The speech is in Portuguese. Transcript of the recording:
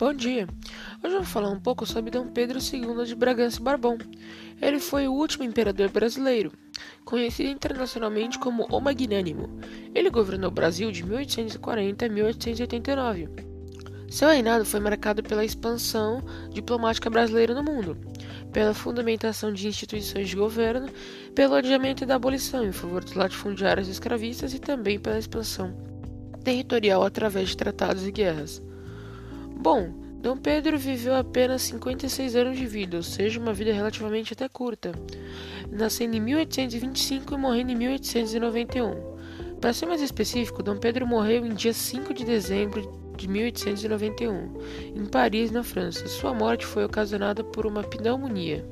Bom dia! Hoje vou falar um pouco sobre Dom Pedro II de Bragança e Bourbon. Ele foi o último imperador brasileiro, conhecido internacionalmente como o Magnânimo. Ele governou o Brasil de 1840 a 1889. Seu reinado foi marcado pela expansão diplomática brasileira no mundo, pela fundamentação de instituições de governo, pelo adiamento da abolição em favor dos latifundiários escravistas e também pela expansão territorial através de tratados e guerras. Bom, Dom Pedro viveu apenas 56 anos de vida, ou seja, uma vida relativamente até curta, nascendo em 1825 e morrendo em 1891. Para ser mais específico, Dom Pedro morreu em dia 5 de dezembro de 1891, em Paris, na França. Sua morte foi ocasionada por uma pneumonia.